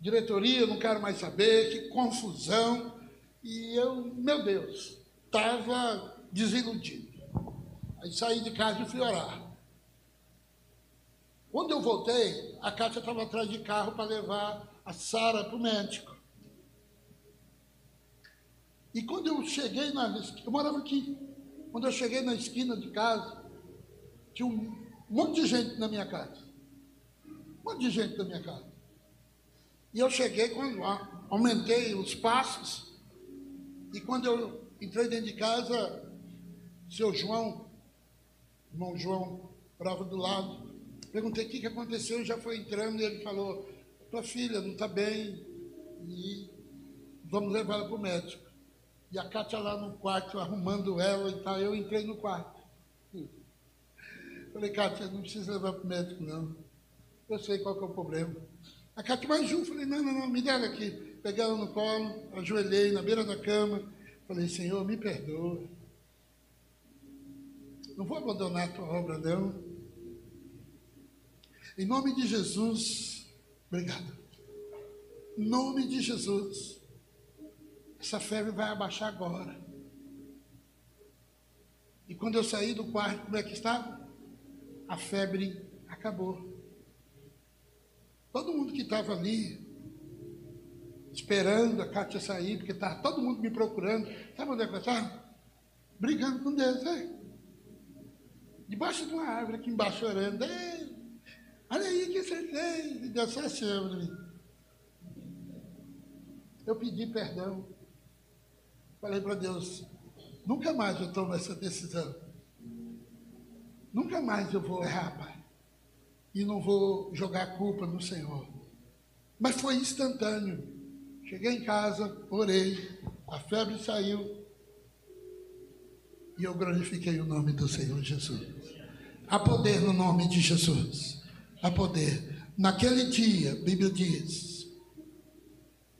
diretoria, não quero mais saber, que confusão. E eu, meu Deus, estava desiludido. Aí saí de casa e fui orar. Quando eu voltei, a Cátia estava atrás de carro para levar a Sara para o médico. E quando eu cheguei na. Eu morava aqui. Quando eu cheguei na esquina de casa, tinha um monte de gente na minha casa. Um monte de gente na minha casa. E eu cheguei, quando aumentei os passos, e quando eu entrei dentro de casa, seu João, irmão João, bravo do lado, perguntei o que, que aconteceu, já foi entrando, e ele falou, tua filha não está bem, e vamos levar ela para o médico. E a Cátia lá no quarto, arrumando ela e tal, eu entrei no quarto. Falei, Cátia, não precisa levar para o médico, não. Eu sei qual que é o problema. A Cátia, mais um. Falei, não, não, não, me dá aqui. Peguei ela no colo, ajoelhei na beira da cama. Falei, Senhor, me perdoa. Não vou abandonar a tua obra, não. Em nome de Jesus, obrigado. Em nome de Jesus, essa febre vai abaixar agora. E quando eu saí do quarto, como é que estava? a febre acabou. Todo mundo que estava ali, esperando a Kátia sair, porque estava todo mundo me procurando, sabe onde é que eu estava? Brigando com Deus, é? Debaixo de uma árvore aqui embaixo orando. Olha aí que fez. E Deus só chama mim. Eu pedi perdão. Falei para Deus, nunca mais eu tomo essa decisão. Nunca mais eu vou errar, Pai. E não vou jogar a culpa no Senhor. Mas foi instantâneo. Cheguei em casa, orei, a febre saiu. E eu glorifiquei o nome do Senhor Jesus. Há poder no nome de Jesus. Há poder. Naquele dia, a Bíblia diz,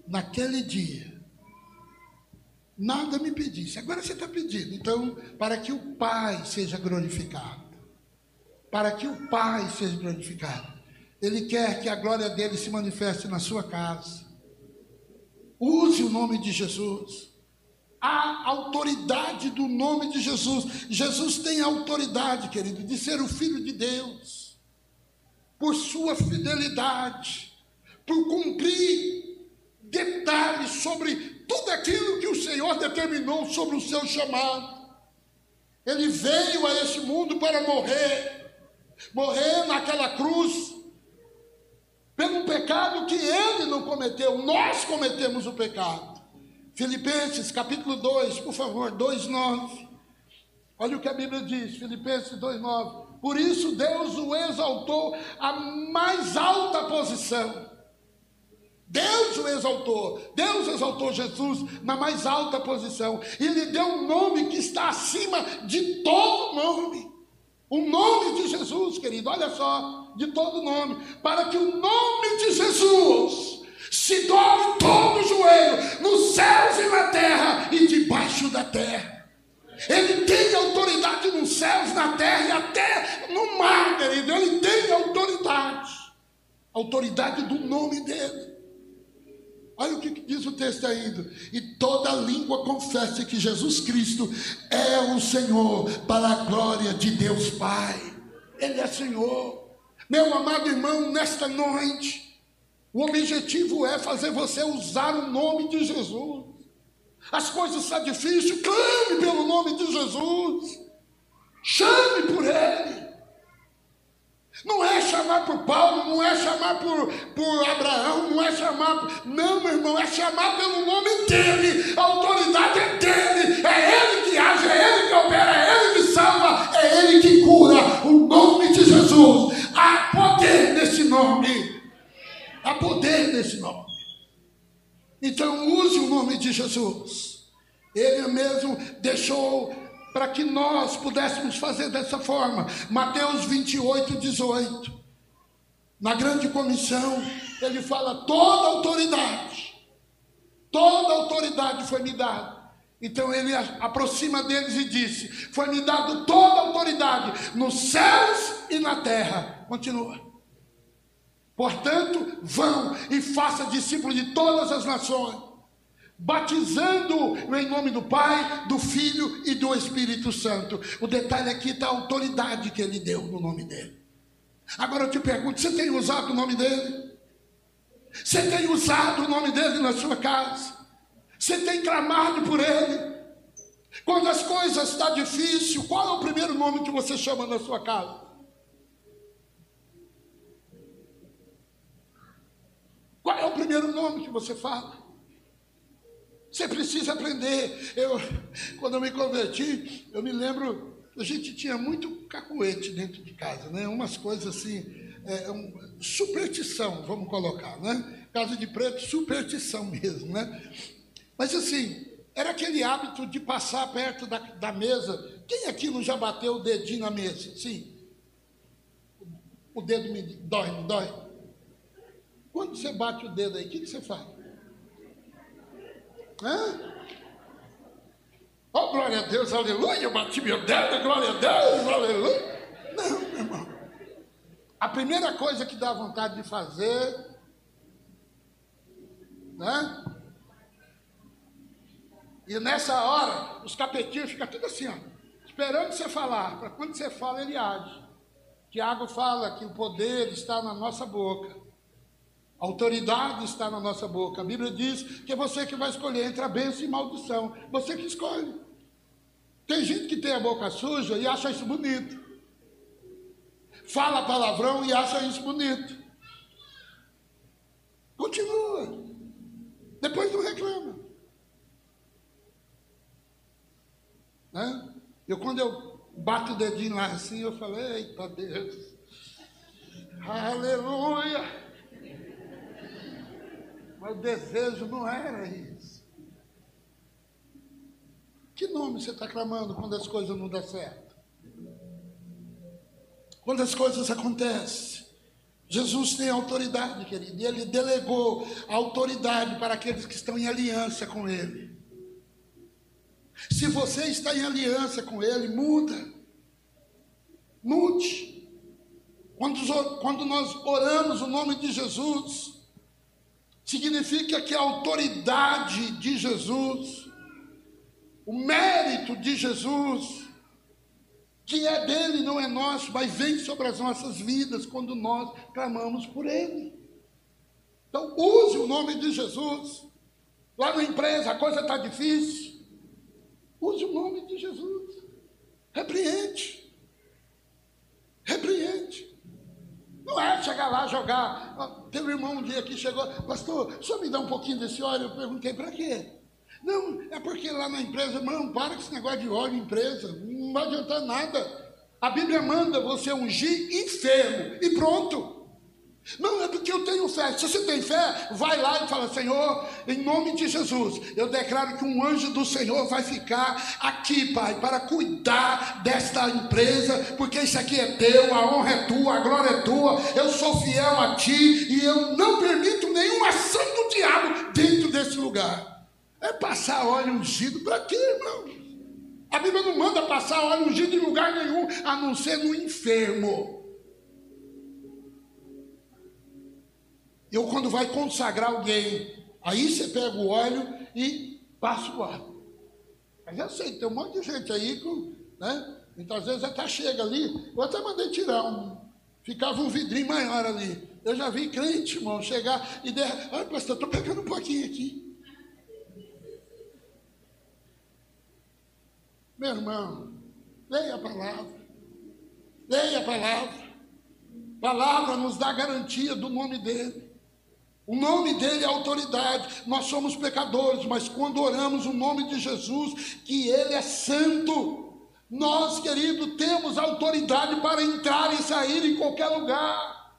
naquele dia, nada me pedisse. Agora você está pedindo. Então, para que o Pai seja glorificado para que o Pai seja glorificado. Ele quer que a glória dele se manifeste na sua casa. Use o nome de Jesus. A autoridade do nome de Jesus. Jesus tem autoridade, querido, de ser o Filho de Deus, por sua fidelidade, por cumprir detalhes sobre tudo aquilo que o Senhor determinou sobre o seu chamado. Ele veio a este mundo para morrer morrer naquela cruz pelo pecado que ele não cometeu, nós cometemos o pecado. Filipenses capítulo 2, por favor, 2:9. Olha o que a Bíblia diz, Filipenses 2:9. Por isso Deus o exaltou à mais alta posição. Deus o exaltou, Deus exaltou Jesus na mais alta posição e lhe deu um nome que está acima de todo nome. O nome de Jesus, querido, olha só, de todo nome, para que o nome de Jesus se dobre todo o joelho, nos céus e na terra e debaixo da terra. Ele tem autoridade nos céus, na terra e até no mar, querido. Ele tem autoridade. Autoridade do nome dele. Olha o que diz o texto ainda. E toda língua confesse que Jesus Cristo é o Senhor, para a glória de Deus Pai. Ele é Senhor. Meu amado irmão, nesta noite, o objetivo é fazer você usar o nome de Jesus. As coisas estão difíceis, clame pelo nome de Jesus. Chame por ele. Não é chamar por Paulo, não é chamar por, por Abraão, não é chamar. Não, meu irmão, é chamar pelo nome dele. A autoridade é dele. É ele que age, é ele que opera, é ele que salva, é ele que cura. O nome de Jesus. Há poder nesse nome. Há poder nesse nome. Ele mesmo deixou para que nós pudéssemos fazer dessa forma. Mateus 28, 18. Na grande comissão, ele fala: toda autoridade, toda autoridade foi me dada. Então ele aproxima deles e disse: Foi-me dado toda autoridade nos céus e na terra. Continua. Portanto, vão e faça discípulos de todas as nações, batizando em nome do Pai, do Filho e do Espírito Santo. O detalhe aqui está a autoridade que ele deu no nome dele. Agora eu te pergunto: você tem usado o nome dele? Você tem usado o nome dele na sua casa? Você tem clamado por ele? Quando as coisas estão tá difíceis, qual é o primeiro nome que você chama na sua casa? Qual é o primeiro nome que você fala? Você precisa aprender. Eu, quando eu me converti, eu me lembro, a gente tinha muito cacuete dentro de casa, né? Umas coisas assim, é, um, superstição, vamos colocar, né? Casa de preto, superstição mesmo, né? Mas assim, era aquele hábito de passar perto da, da mesa. Quem aqui não já bateu o dedinho na mesa? Sim. O dedo me dói, não dói? Quando você bate o dedo aí, o que, que você faz? Hã? Oh, glória a Deus, aleluia, eu bati meu dedo, glória a Deus, aleluia. Não, meu irmão. A primeira coisa que dá vontade de fazer, né? E nessa hora, os capetinhos ficam tudo assim, ó, esperando você falar, para quando você fala, ele age. Tiago fala que o poder está na nossa boca. Autoridade está na nossa boca. A Bíblia diz que é você que vai escolher entre a bênção e maldição. Você que escolhe. Tem gente que tem a boca suja e acha isso bonito. Fala palavrão e acha isso bonito. Continua. Depois não reclama. Né? Eu quando eu bato o dedinho lá assim, eu falei, eita Deus. Aleluia. Mas o desejo não era isso. Que nome você está clamando quando as coisas não dão certo? Quando as coisas acontecem. Jesus tem autoridade, querido, e ele delegou a autoridade para aqueles que estão em aliança com ele. Se você está em aliança com ele, muda. Mude. Quando, quando nós oramos o nome de Jesus, significa que a autoridade de Jesus, o mérito de Jesus, que é dele, não é nosso, mas vem sobre as nossas vidas quando nós clamamos por ele. Então, use o nome de Jesus. Lá na empresa a coisa está difícil. Use o nome de Jesus. Repreende. Repreende. Não é chegar lá, jogar. Teve um irmão um dia que chegou, pastor, só me dá um pouquinho desse óleo? Eu perguntei, para quê? Não, é porque lá na empresa, irmão, para com esse negócio de óleo em empresa, não vai adiantar nada. A Bíblia manda você ungir enfermo e pronto. Não, é porque eu tenho fé. Se você tem fé, vai lá e fala: Senhor, em nome de Jesus, eu declaro que um anjo do Senhor vai ficar aqui, Pai, para cuidar desta empresa, porque isso aqui é teu, a honra é tua, a glória é tua. Eu sou fiel a ti e eu não permito nenhuma ação do diabo dentro desse lugar. É passar óleo ungido para quê, irmão? A Bíblia não manda passar óleo ungido em lugar nenhum, a não ser no enfermo. Eu, quando vai consagrar alguém, aí você pega o óleo e passa o óleo. Mas eu sei, tem um monte de gente aí que, né? Muitas vezes até chega ali, eu até mandei tirar um. Ficava um vidrinho maior ali. Eu já vi crente, irmão, chegar e der. Olha, pastor, estou pegando um pouquinho aqui. Meu irmão, leia a palavra. Leia a palavra. palavra nos dá garantia do nome dele. O nome dele é autoridade. Nós somos pecadores, mas quando oramos o nome de Jesus, que ele é santo, nós, querido, temos autoridade para entrar e sair em qualquer lugar.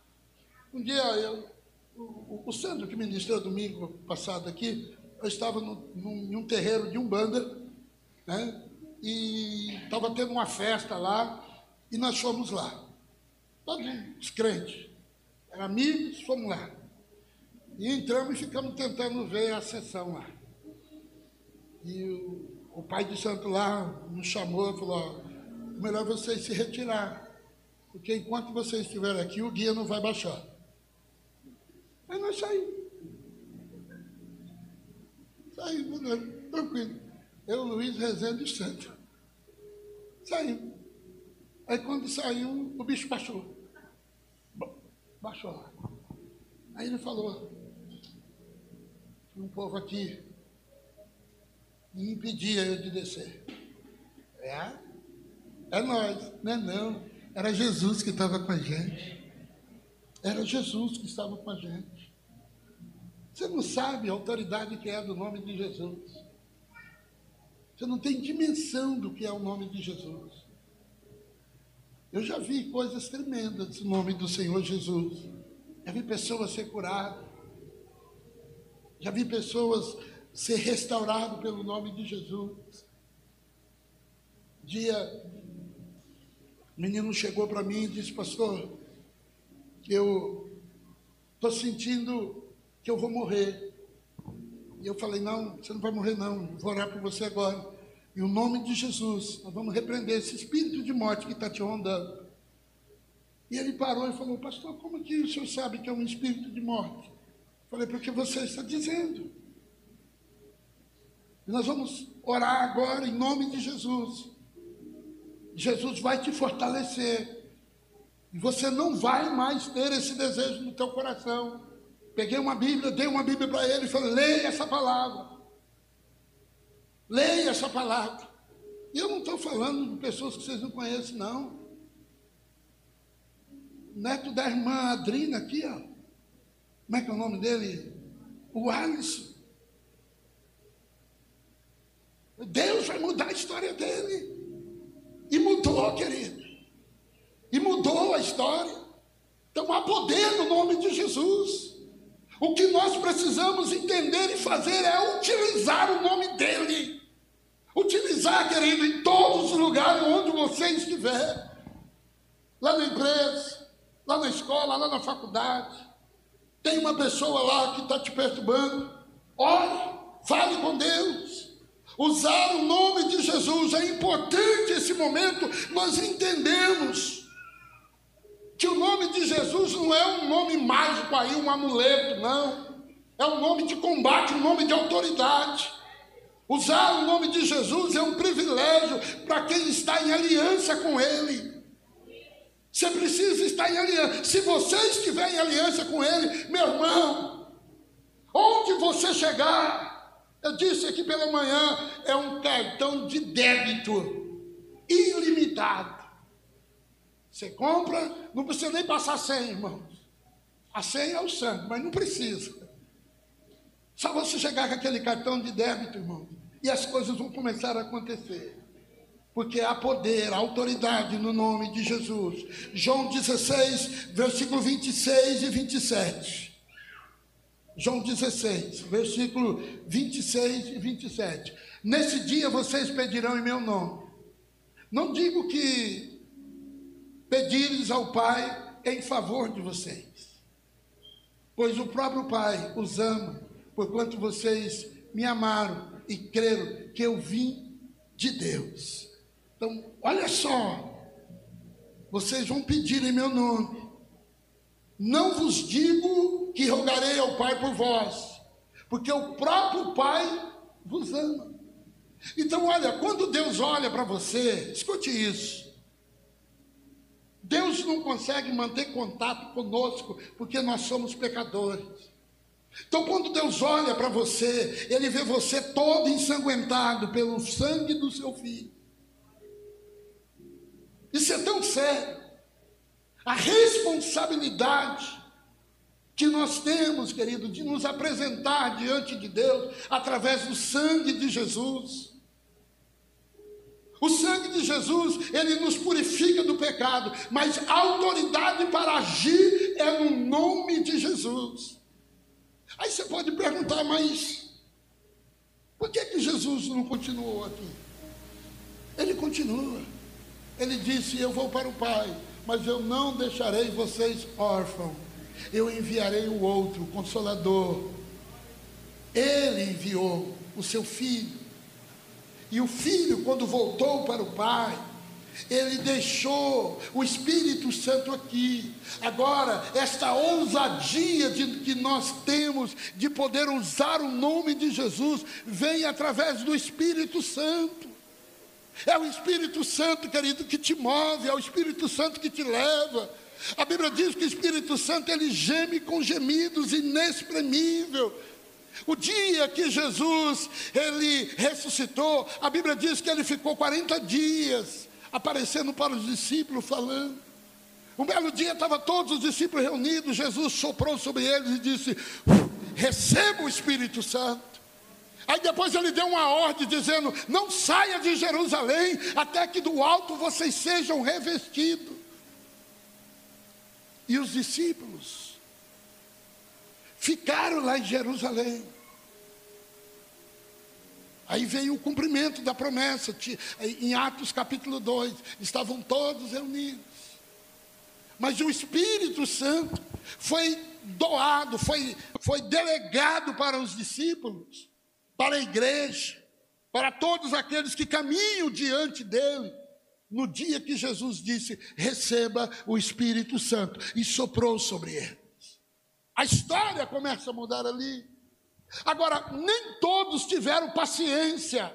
Um dia, eu, o, o Sandro que ministrou domingo passado aqui, eu estava no, num, em um terreiro de Umbanda, né? E estava tendo uma festa lá, e nós fomos lá. Todos os crentes. Amigos, fomos lá. E entramos e ficamos tentando ver a sessão lá. E o, o pai de santo lá nos chamou e falou, melhor vocês se retirar. Porque enquanto vocês estiverem aqui, o guia não vai baixar. Aí nós saímos. Saímos, né? tranquilo. Eu, Luiz Rezende Santo. Saímos. Aí quando saiu, o bicho baixou. Baixou lá. Aí ele falou, um povo aqui e impedia eu de descer. É? É nós, não é não. Era Jesus que estava com a gente. Era Jesus que estava com a gente. Você não sabe a autoridade que é do nome de Jesus. Você não tem dimensão do que é o nome de Jesus. Eu já vi coisas tremendas no nome do Senhor Jesus. Já vi pessoas ser curadas. Já vi pessoas ser restaurado pelo nome de Jesus. Dia, o menino chegou para mim e disse, pastor, eu estou sentindo que eu vou morrer. E eu falei, não, você não vai morrer não, vou orar por você agora. Em o nome de Jesus, nós vamos repreender esse espírito de morte que está te rondando. E ele parou e falou, pastor, como que o senhor sabe que é um espírito de morte? Falei, porque você está dizendo. E nós vamos orar agora em nome de Jesus. Jesus vai te fortalecer. E você não vai mais ter esse desejo no teu coração. Peguei uma Bíblia, dei uma Bíblia para ele e falei: leia essa palavra. Leia essa palavra. E eu não estou falando de pessoas que vocês não conhecem, não. Neto da irmã Adrina aqui, ó. Como é que é o nome dele? O Alisson. Deus vai mudar a história dele. E mudou, querido. E mudou a história. Então há poder no nome de Jesus. O que nós precisamos entender e fazer é utilizar o nome dele. Utilizar, querido, em todos os lugares onde você estiver. Lá na empresa, lá na escola, lá na faculdade. Tem uma pessoa lá que está te perturbando. Ore, fale com Deus. Usar o nome de Jesus é importante esse momento nós entendemos que o nome de Jesus não é um nome mágico aí, um amuleto, não. É um nome de combate, um nome de autoridade. Usar o nome de Jesus é um privilégio para quem está em aliança com Ele. Você precisa estar em aliança. Se você estiver em aliança com Ele, meu irmão, onde você chegar, eu disse aqui pela manhã, é um cartão de débito ilimitado. Você compra, não precisa nem passar senha, irmãos. A senha é o sangue, mas não precisa. Só você chegar com aquele cartão de débito, irmão, e as coisas vão começar a acontecer. Porque há poder, há autoridade no nome de Jesus. João 16, versículo 26 e 27. João 16, versículo 26 e 27. Nesse dia vocês pedirão em meu nome. Não digo que pedires ao Pai em favor de vocês, pois o próprio Pai os ama, porquanto vocês me amaram e creram que eu vim de Deus. Então, olha só, vocês vão pedir em meu nome. Não vos digo que rogarei ao Pai por vós, porque o próprio Pai vos ama. Então, olha, quando Deus olha para você, escute isso. Deus não consegue manter contato conosco porque nós somos pecadores. Então, quando Deus olha para você, Ele vê você todo ensanguentado pelo sangue do seu filho. Isso é tão sério a responsabilidade que nós temos, querido, de nos apresentar diante de Deus através do sangue de Jesus. O sangue de Jesus, ele nos purifica do pecado, mas a autoridade para agir é no nome de Jesus. Aí você pode perguntar, mas Por que, que Jesus não continuou aqui? Ele continua. Ele disse: Eu vou para o Pai, mas eu não deixarei vocês órfãos. Eu enviarei o outro, o Consolador. Ele enviou o seu filho. E o filho, quando voltou para o Pai, ele deixou o Espírito Santo aqui. Agora, esta ousadia de, que nós temos de poder usar o nome de Jesus vem através do Espírito Santo. É o Espírito Santo, querido, que te move, é o Espírito Santo que te leva. A Bíblia diz que o Espírito Santo ele geme com gemidos inexprimíveis. O dia que Jesus ele ressuscitou, a Bíblia diz que ele ficou 40 dias aparecendo para os discípulos falando. Um belo dia estava todos os discípulos reunidos, Jesus soprou sobre eles e disse: "Receba o Espírito Santo". Aí depois ele deu uma ordem dizendo: Não saia de Jerusalém até que do alto vocês sejam revestidos. E os discípulos ficaram lá em Jerusalém. Aí veio o cumprimento da promessa, em Atos capítulo 2, estavam todos reunidos. Mas o Espírito Santo foi doado, foi, foi delegado para os discípulos para a igreja, para todos aqueles que caminham diante dele. No dia que Jesus disse: Receba o Espírito Santo, e soprou sobre eles. A história começa a mudar ali. Agora, nem todos tiveram paciência,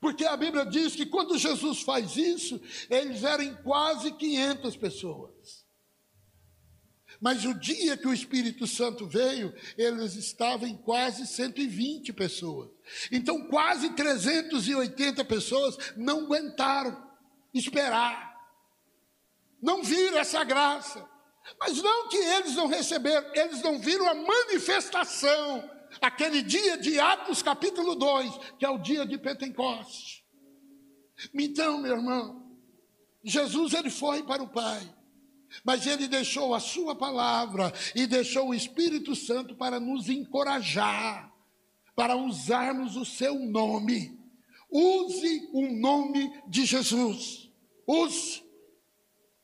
porque a Bíblia diz que quando Jesus faz isso, eles eram quase 500 pessoas. Mas o dia que o Espírito Santo veio, eles estavam em quase 120 pessoas. Então, quase 380 pessoas não aguentaram esperar. Não viram essa graça. Mas não que eles não receberam, eles não viram a manifestação. Aquele dia de Atos capítulo 2, que é o dia de Pentecoste. Então, meu irmão, Jesus ele foi para o Pai. Mas ele deixou a sua palavra e deixou o Espírito Santo para nos encorajar, para usarmos o seu nome. Use o nome de Jesus. Use.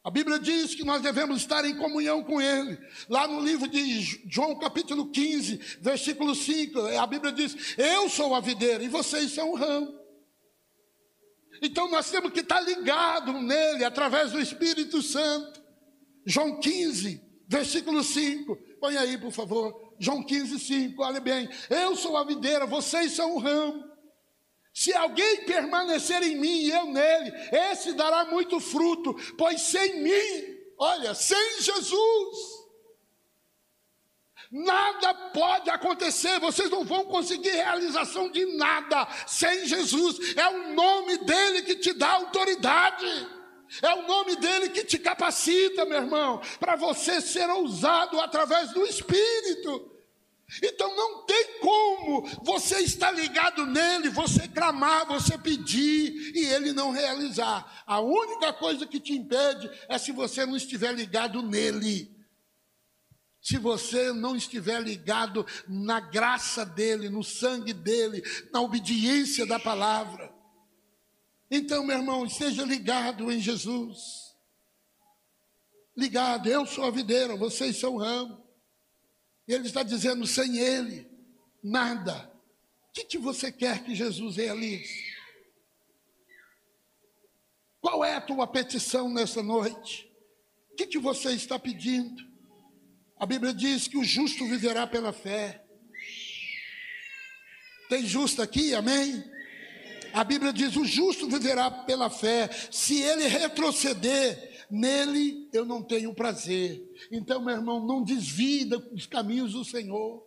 A Bíblia diz que nós devemos estar em comunhão com Ele. Lá no livro de João, capítulo 15, versículo 5, a Bíblia diz: Eu sou a videira e vocês são o ramo. Então nós temos que estar ligados nele através do Espírito Santo. João 15, versículo 5. Põe aí, por favor. João 15, 5. Olha bem. Eu sou a videira, vocês são o ramo. Se alguém permanecer em mim e eu nele, esse dará muito fruto, pois sem mim, olha, sem Jesus, nada pode acontecer, vocês não vão conseguir realização de nada sem Jesus, é o nome dele que te dá autoridade. É o nome dele que te capacita, meu irmão, para você ser ousado através do Espírito. Então não tem como você estar ligado nele, você clamar, você pedir e ele não realizar. A única coisa que te impede é se você não estiver ligado nele. Se você não estiver ligado na graça dele, no sangue dele, na obediência da palavra. Então, meu irmão, esteja ligado em Jesus. Ligado, eu sou a videira, vocês são o ramo. Ele está dizendo: sem ele, nada. O que, que você quer que Jesus realize? Qual é a tua petição nessa noite? O que, que você está pedindo? A Bíblia diz que o justo viverá pela fé. Tem justo aqui, amém? A Bíblia diz: o justo viverá pela fé. Se ele retroceder, nele eu não tenho prazer. Então, meu irmão, não desvie dos caminhos do Senhor.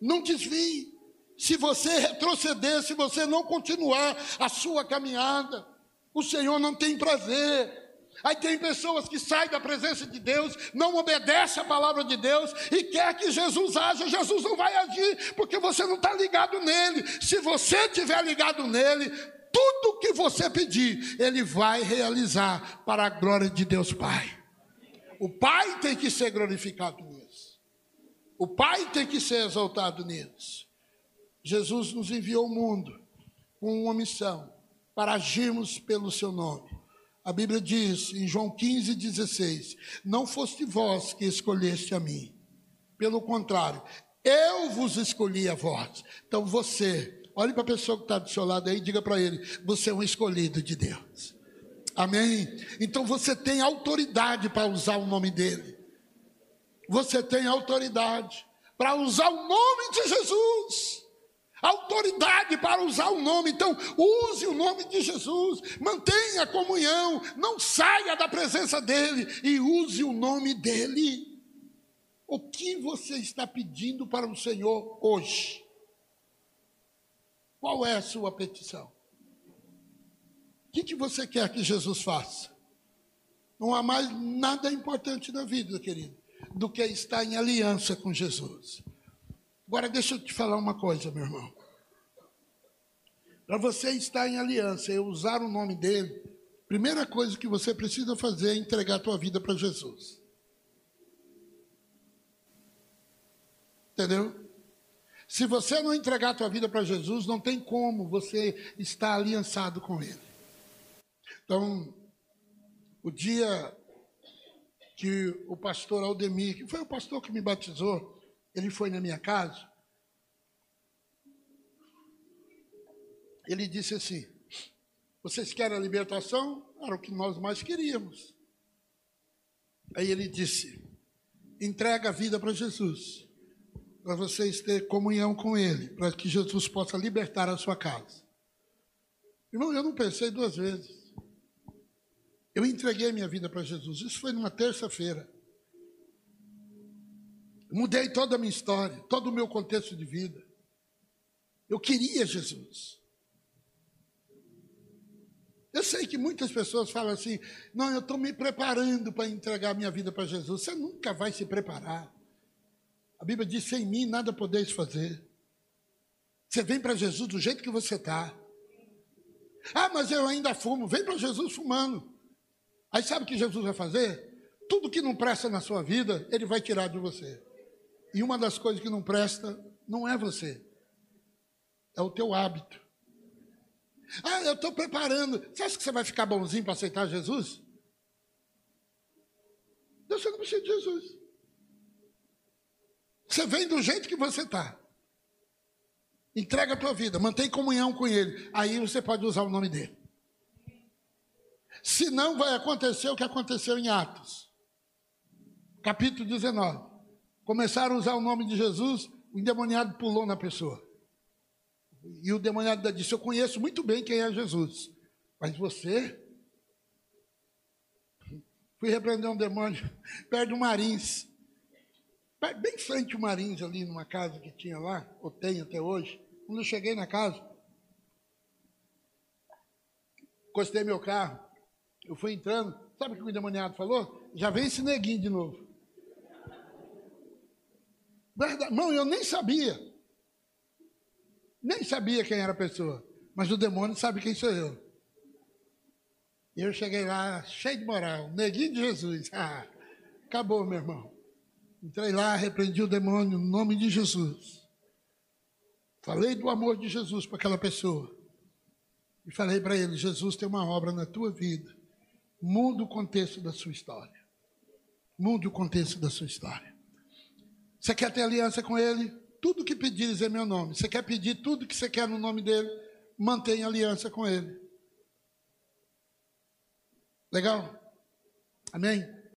Não desvie. Se você retroceder, se você não continuar a sua caminhada, o Senhor não tem prazer. Aí tem pessoas que saem da presença de Deus, não obedecem a palavra de Deus e quer que Jesus haja. Jesus não vai agir, porque você não está ligado nele. Se você estiver ligado nele, tudo que você pedir, ele vai realizar para a glória de Deus Pai. O Pai tem que ser glorificado nisso. O Pai tem que ser exaltado nisso. Jesus nos enviou ao mundo com uma missão, para agirmos pelo seu nome. A Bíblia diz em João 15, 16: Não foste vós que escolheste a mim, pelo contrário, eu vos escolhi a vós. Então você, olhe para a pessoa que está do seu lado aí e diga para ele: Você é um escolhido de Deus. Amém? Então você tem autoridade para usar o nome dele. Você tem autoridade para usar o nome de Jesus autoridade para usar o nome. Então, use o nome de Jesus, mantenha a comunhão, não saia da presença dele e use o nome dele. O que você está pedindo para o Senhor hoje? Qual é a sua petição? O que, que você quer que Jesus faça? Não há mais nada importante na vida, querido, do que estar em aliança com Jesus. Agora, deixa eu te falar uma coisa, meu irmão. Para você estar em aliança e usar o nome dele, primeira coisa que você precisa fazer é entregar a tua vida para Jesus. Entendeu? Se você não entregar a tua vida para Jesus, não tem como você estar aliançado com ele. Então, o dia que o pastor Aldemir, que foi o pastor que me batizou, ele foi na minha casa. Ele disse assim: Vocês querem a libertação? Era o que nós mais queríamos. Aí ele disse: Entrega a vida para Jesus, para vocês ter comunhão com Ele, para que Jesus possa libertar a sua casa. Irmão, eu não pensei duas vezes. Eu entreguei minha vida para Jesus. Isso foi numa terça-feira. Mudei toda a minha história, todo o meu contexto de vida. Eu queria Jesus. Eu sei que muitas pessoas falam assim: não, eu estou me preparando para entregar minha vida para Jesus. Você nunca vai se preparar. A Bíblia diz: sem mim nada podeis fazer. Você vem para Jesus do jeito que você está. Ah, mas eu ainda fumo. Vem para Jesus fumando. Aí sabe o que Jesus vai fazer? Tudo que não presta na sua vida, Ele vai tirar de você. E uma das coisas que não presta não é você, é o teu hábito. Ah, eu estou preparando. Você acha que você vai ficar bonzinho para aceitar Jesus? Você não precisa de Jesus. Você vem do jeito que você está. Entrega a tua vida, mantém comunhão com Ele. Aí você pode usar o nome dele. Se não, vai acontecer o que aconteceu em Atos, capítulo 19 começaram a usar o nome de Jesus, o endemoniado pulou na pessoa. E o demoniado disse: Eu conheço muito bem quem é Jesus, mas você. Fui repreender um demônio perto do Marins, bem em frente ao Marins, ali numa casa que tinha lá, ou tem até hoje. Quando eu cheguei na casa, encostei meu carro, eu fui entrando, sabe o que o endemoniado falou? Já vem esse neguinho de novo. Verdade. Não, eu nem sabia. Nem sabia quem era a pessoa. Mas o demônio sabe quem sou eu. E eu cheguei lá, cheio de moral, neguinho de Jesus. Ah, acabou, meu irmão. Entrei lá, repreendi o demônio no nome de Jesus. Falei do amor de Jesus para aquela pessoa. E falei para ele: Jesus tem uma obra na tua vida. Muda o contexto da sua história. Muda o contexto da sua história. Você quer ter aliança com Ele? Tudo que pedires em meu nome. Você quer pedir tudo que você quer no nome dele? Mantenha aliança com Ele. Legal? Amém?